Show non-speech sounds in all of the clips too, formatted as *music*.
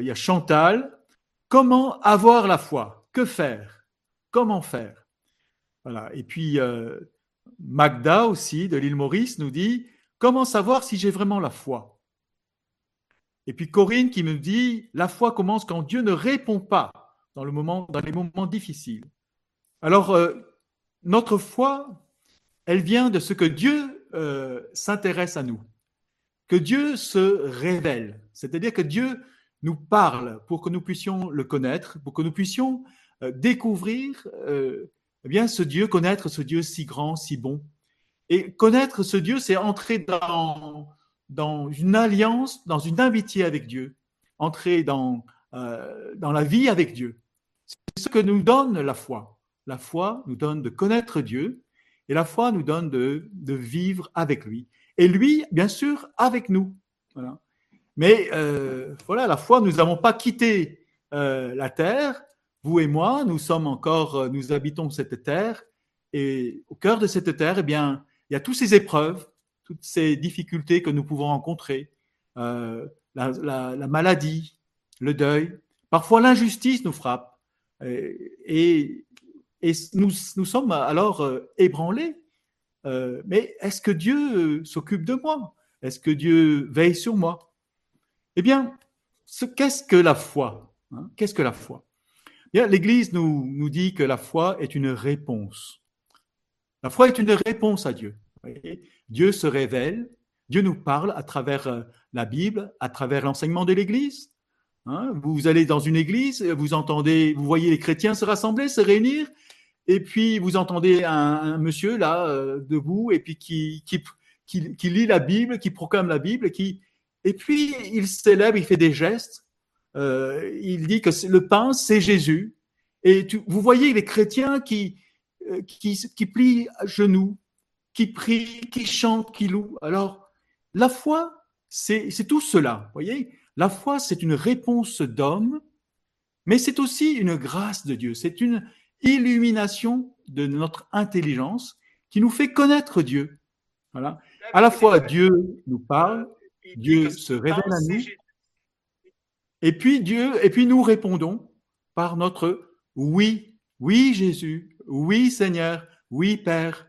il y a Chantal. Comment avoir la foi? Que faire? Comment faire? Voilà. Et puis euh, Magda aussi de l'île Maurice nous dit comment savoir si j'ai vraiment la foi? Et puis Corinne qui me dit la foi commence quand Dieu ne répond pas dans, le moment, dans les moments difficiles. Alors euh, notre foi, elle vient de ce que Dieu euh, s'intéresse à nous, que Dieu se révèle, c'est-à-dire que Dieu nous parle pour que nous puissions le connaître, pour que nous puissions euh, découvrir euh, eh bien ce Dieu, connaître ce Dieu si grand, si bon. Et connaître ce Dieu, c'est entrer dans, dans une alliance, dans une amitié avec Dieu, entrer dans, dans la vie avec Dieu. C'est ce que nous donne la foi. La foi nous donne de connaître Dieu et la foi nous donne de, de vivre avec lui. Et lui, bien sûr, avec nous. Voilà. Mais euh, voilà, la foi, nous n'avons pas quitté euh, la terre. Vous et moi, nous sommes encore, euh, nous habitons cette terre. Et au cœur de cette terre, eh bien, il y a toutes ces épreuves, toutes ces difficultés que nous pouvons rencontrer, la, la, la, maladie, le deuil. Parfois, l'injustice nous frappe. Et, nous, sommes alors ébranlés. Mais est-ce que Dieu s'occupe de moi? Est-ce que Dieu veille sur moi? Eh bien, qu'est-ce que la foi hein? Qu'est-ce que la foi? Bien, l'Église nous, nous dit que la foi est une réponse. La foi est une réponse à Dieu. Dieu se révèle, Dieu nous parle à travers euh, la Bible, à travers l'enseignement de l'Église. Hein? Vous allez dans une église, vous entendez, vous voyez les chrétiens se rassembler, se réunir, et puis vous entendez un, monsieur là euh, debout et puis qui, qui, qui, lit la Bible, qui proclame la Bible, qui et puis il célèbre, il fait des gestes. Euh, il dit que le pain c'est Jésus. Et tu, vous voyez les chrétiens qui euh, qui, qui plient à genoux, qui prient, qui chantent, qui louent. Alors la foi, c'est c'est tout cela. Voyez, la foi c'est une réponse d'homme, mais c'est aussi une grâce de Dieu. C'est une illumination de notre intelligence qui nous fait connaître Dieu. Voilà. À la fois, Dieu nous parle, Dieu se révèle à nous, et puis Dieu, et puis nous répondons par notre oui, oui Jésus, oui Seigneur, oui Père,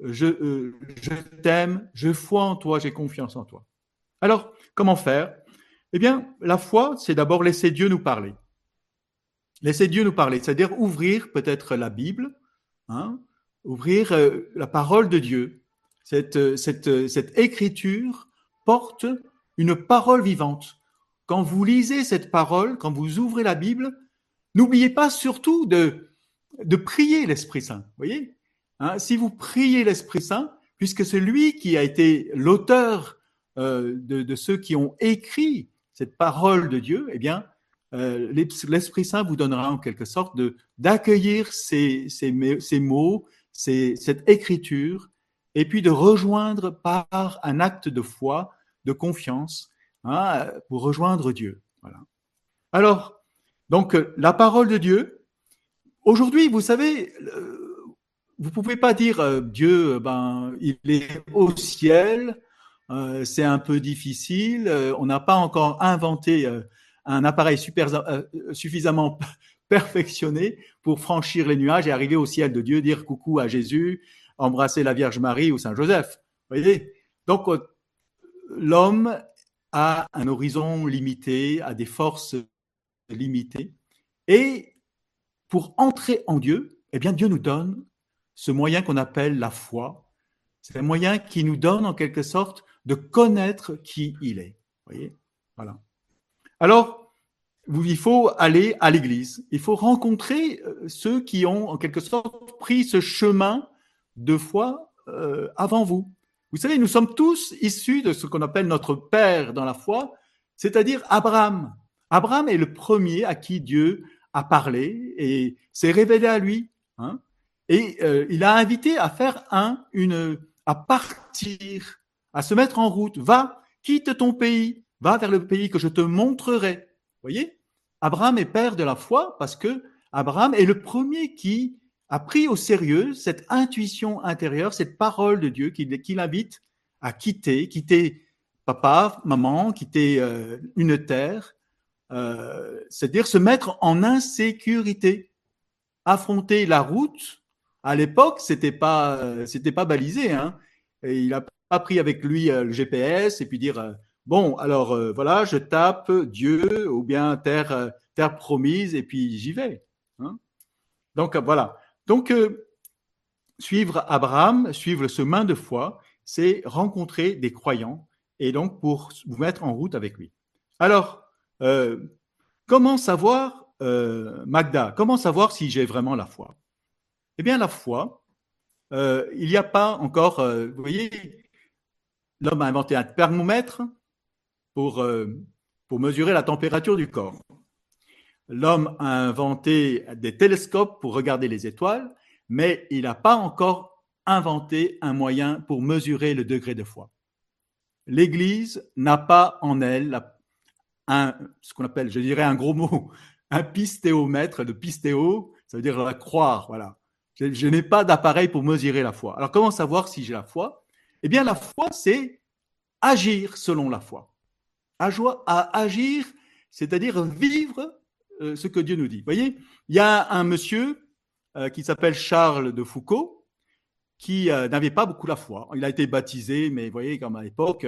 je, euh, je t'aime, je foi en toi, j'ai confiance en toi. Alors, comment faire? Eh bien, la foi, c'est d'abord laisser Dieu nous parler. Laissez Dieu nous parler, c'est-à-dire ouvrir peut-être la Bible, hein, ouvrir euh, la parole de Dieu. Cette, euh, cette, cette écriture porte une parole vivante. Quand vous lisez cette parole, quand vous ouvrez la Bible, n'oubliez pas surtout de, de prier l'Esprit Saint. Voyez? Hein, Si vous priez l'Esprit Saint, puisque c'est lui qui a été l'auteur euh, de, ceux qui ont écrit cette parole de Dieu, eh bien, euh, l'Esprit Saint vous donnera en quelque sorte de d'accueillir ces, ces, mots, cette écriture, et puis de rejoindre par un acte de foi, de confiance, hein, pour rejoindre Dieu. Voilà. Alors, donc la parole de Dieu. Aujourd'hui, vous savez, euh, vous pouvez pas dire euh, Dieu, ben il est au ciel. Euh, c'est un peu difficile. on n'a pas encore inventé un appareil euh, suffisamment *laughs* perfectionné pour franchir les nuages et arriver au ciel de Dieu, dire coucou à Jésus, embrasser la Vierge Marie ou Saint Joseph. Vous voyez? Donc, euh, l'homme a un horizon limité, a des forces limitées. Et pour entrer en Dieu, eh bien, Dieu nous donne ce moyen qu'on appelle la foi. C'est un moyen qui nous donne en quelque sorte de connaître qui il est. Voyez? Voilà. Alors, il faut aller à l'église. Il faut rencontrer euh, ceux qui ont, en quelque sorte, pris ce chemin de foi euh, avant vous. Vous savez, nous sommes tous issus de ce qu'on appelle notre père dans la foi, c'est-à-dire Abraham. Abraham est le premier à qui Dieu a parlé et s'est révélé à lui. Hein, et euh, il a invité à faire un, une, à partir, à se mettre en route. Va, quitte ton pays, Va vers le pays que je te montrerai. Voyez? Abraham est père de la foi parce que Abraham est le premier qui a pris au sérieux cette intuition intérieure, cette parole de Dieu qui, l'invite à quitter, quitter papa, maman, quitter euh, une terre euh, c'est-à-dire se mettre en insécurité, affronter la route. À l'époque, c'était pas, euh, c'était pas balisé. Hein. Et il a pas pris avec lui le GPS et puis dire bon, alors voilà, je tape Dieu ou bien terre, terre promise et puis j'y vais. Hein. Donc voilà. Donc suivre Abraham, suivre le chemin de foi, c'est rencontrer des croyants et donc pour vous mettre en route avec lui. Alors, euh, comment savoir, euh, Magda, comment savoir si j'ai vraiment la foi? Eh bien, la foi, euh, il n'y a pas encore, vous voyez, l'homme a inventé un thermomètre pour mesurer la température du corps. L'homme a inventé des télescopes pour regarder les étoiles, mais il n'a pas encore inventé un moyen pour mesurer le degré de foi. L'Église n'a pas en elle ce qu'on appelle, je dirais un gros mot, *laughs* un pistéomètre. Le pistéo, ça veut dire la croire, voilà. Je, n'ai pas d'appareil pour mesurer la foi. Alors comment savoir si j'ai la foi? Eh bien, la foi, c'est agir selon la foi. Agir, c'est-à-dire vivre euh, ce que Dieu nous dit. Vous voyez, il y a un monsieur euh, qui s'appelle Charles de Foucault, qui euh, n'avait pas beaucoup la foi. Il a été baptisé, mais vous voyez, comme à l'époque,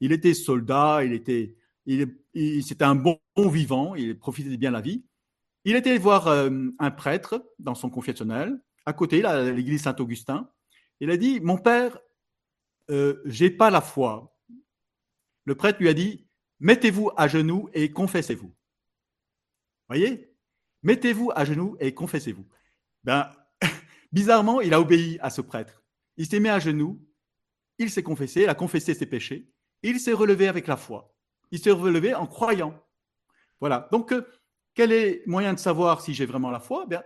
il était soldat, il était, il, c'était un bon, vivant, il profitait bien de la vie. Il était voir un prêtre dans son confessionnel, à côté, là, l'église Saint-Augustin. Il a dit, mon père, j'ai pas la foi. Le prêtre lui a dit, mettez-vous à genoux et confessez-vous. Voyez? Mettez-vous à genoux et confessez-vous. Ben, *laughs* Bizarrement, il a obéi à ce prêtre. Il s'est mis à genoux, il s'est confessé, il a confessé ses péchés, il s'est relevé avec la foi. Il s'est relevé en croyant. Voilà. Donc, euh, quel est le moyen de savoir si j'ai vraiment la foi? Bien,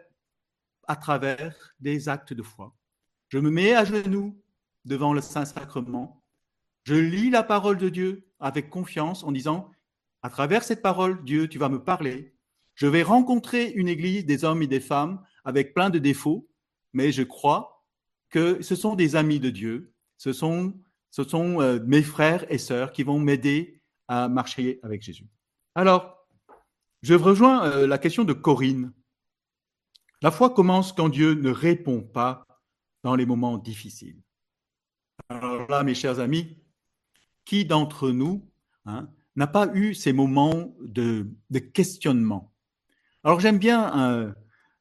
À travers des actes de foi. Je me mets à genoux devant le Saint-Sacrement. Je lis la parole de Dieu avec confiance en disant, à travers cette parole, Dieu, tu vas me parler. Je vais rencontrer une église des hommes et des femmes avec plein de défauts, mais je crois que ce sont des amis de Dieu, ce sont, euh, mes frères et sœurs qui vont m'aider à marcher avec Jésus. Alors, je rejoins euh, la question de Corinne. La foi commence quand Dieu ne répond pas dans les moments difficiles. Alors là, mes chers amis, qui d'entre nous hein, n'a pas eu ces moments de questionnement Alors j'aime bien euh,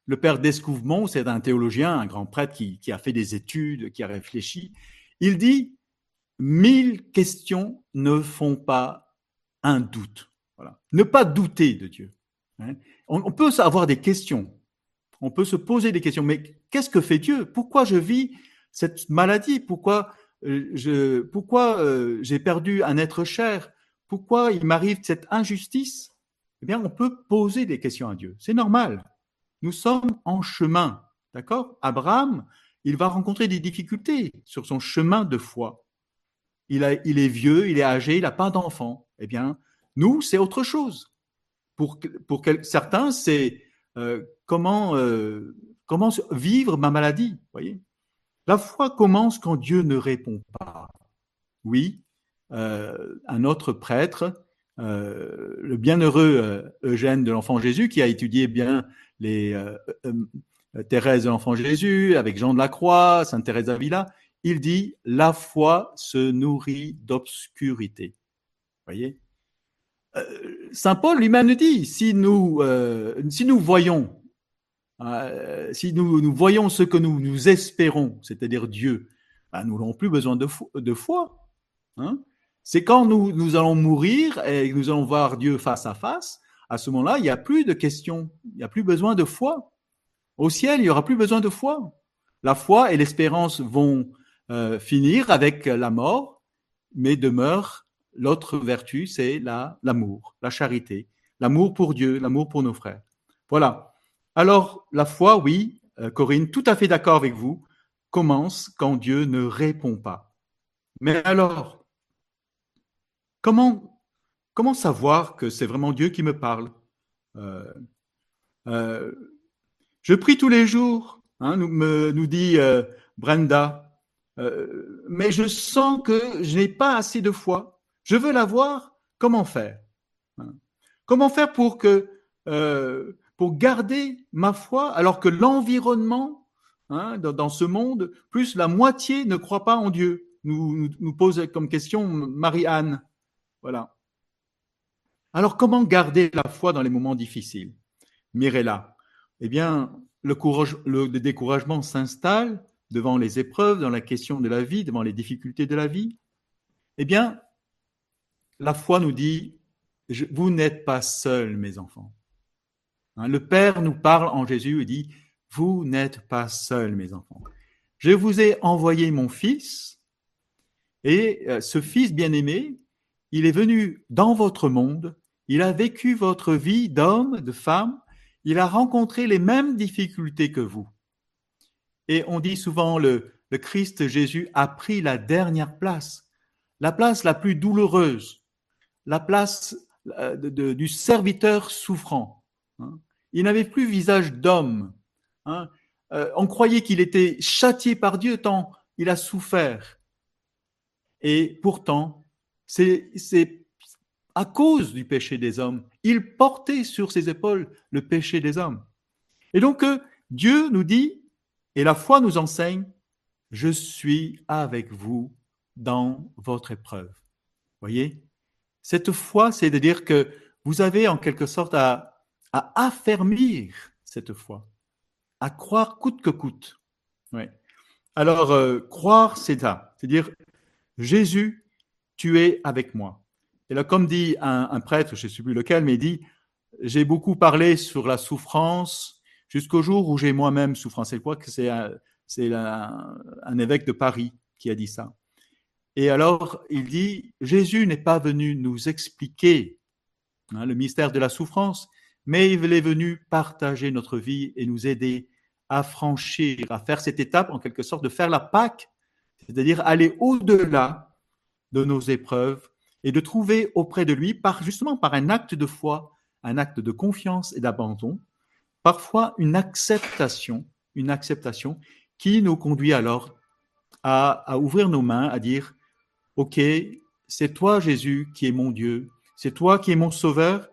le père d'Escouvemont, c'est un théologien, un grand prêtre qui, a fait des études, qui a réfléchi. Il dit mille questions ne font pas un doute. Voilà. Ne pas douter de Dieu. Hein. On, peut avoir des questions, on peut se poser des questions, mais qu'est-ce que fait Dieu? Pourquoi je vis cette maladie? Pourquoi euh, je, pourquoi euh, j'ai perdu un être cher? Pourquoi il m'arrive cette injustice? Eh bien, on peut poser des questions à Dieu. C'est normal. Nous sommes en chemin, d'accord? Abraham, il va rencontrer des difficultés sur son chemin de foi. Il, est vieux, il est âgé, il n'a pas d'enfant. Eh bien, nous, c'est autre chose. Pour, pour certains, c'est euh, comment, euh, vivre ma maladie. Voyez? La foi commence quand Dieu ne répond pas. Oui, euh, un autre prêtre, le bienheureux Eugène de l'Enfant Jésus, qui a étudié bien les euh, euh, euh, Thérèse de l'Enfant Jésus, avec Jean de la Croix, Sainte Thérèse d'Avila, il dit la foi se nourrit d'obscurité. Voyez? Saint Paul lui-même dit si nous nous voyons si nous, nous voyons ce que nous nous espérons, c'est-à-dire Dieu, ben, nous n'avons plus besoin de, de foi. Hein. C'est quand nous, nous allons mourir et nous allons voir Dieu face à face à ce moment-là, il n'y a plus de questions, il n'y a plus besoin de foi. Au ciel, il n'y aura plus besoin de foi. La foi et l'espérance vont euh, finir avec la mort, mais demeure l'autre vertu, c'est l'amour, la charité, l'amour pour Dieu, l'amour pour nos frères. Voilà. Alors, la foi, oui, euh, Corinne, tout à fait d'accord avec vous, commence quand Dieu ne répond pas. Mais alors, comment savoir que c'est vraiment Dieu qui me parle? Euh, euh, Je prie tous les jours, hein, nous, me, nous dit euh, Brenda, mais je sens que je n'ai pas assez de foi. Je veux la voir. Comment faire? Hein? Comment faire pour garder ma foi alors que l'environnement hein, dans, ce monde, plus la moitié ne croit pas en Dieu? Nous, nous, pose comme question Marie-Anne. Voilà. Alors comment garder la foi dans les moments difficiles? Mirella. Eh bien, le, courage, le découragement s'installe devant les épreuves, dans la question de la vie, devant les difficultés de la vie. Eh bien, la foi nous dit, vous n'êtes pas seuls, mes enfants. Hein, le Père nous parle en Jésus et dit, vous n'êtes pas seuls, mes enfants. Je vous ai envoyé mon Fils, et euh, ce Fils bien-aimé, il est venu dans votre monde, il a vécu votre vie d'homme, de femme, il a rencontré les mêmes difficultés que vous. Et on dit souvent le, le Christ Jésus a pris la dernière place, la place la plus douloureuse, la place euh, du serviteur souffrant. Hein. Il n'avait plus visage d'homme. Hein. Euh, on croyait qu'il était châtié par Dieu tant il a souffert. Et pourtant, c'est à cause du péché des hommes. Il portait sur ses épaules le péché des hommes. Et donc, euh, Dieu nous dit, et la foi nous enseigne, je suis avec vous dans votre épreuve. Voyez? Cette foi, c'est de dire que vous avez en quelque sorte à, à affermir cette foi, à croire coûte que coûte. Oui. Alors, euh, croire, c'est ça. C'est dire, Jésus, tu es avec moi. Et là, comme dit un, prêtre, je ne sais plus lequel, mais il dit, j'ai beaucoup parlé sur la souffrance jusqu'au jour où j'ai moi-même souffrance. C'est quoi que c'est un, évêque de Paris qui a dit ça. Et alors, il dit, Jésus n'est pas venu nous expliquer hein, le mystère de la souffrance, mais il est venu partager notre vie et nous aider à franchir, à faire cette étape, en quelque sorte, de faire la Pâque, c'est-à-dire aller au-delà de nos épreuves et de trouver auprès de lui, justement par un acte de foi, un acte de confiance et d'abandon, parfois une acceptation, une acceptation qui nous conduit alors à, ouvrir nos mains, à dire, OK, c'est toi Jésus qui est mon Dieu, c'est toi qui es mon sauveur,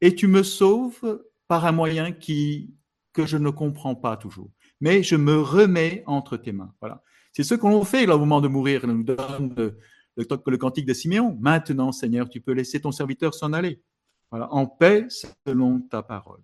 et tu me sauves par un moyen qui, que je ne comprends pas toujours. Mais je me remets entre tes mains. Voilà. C'est ce qu'on fait au moment de mourir. Le, cantique de Siméon. Maintenant, Seigneur, tu peux laisser ton serviteur s'en aller. Voilà, en paix selon ta parole.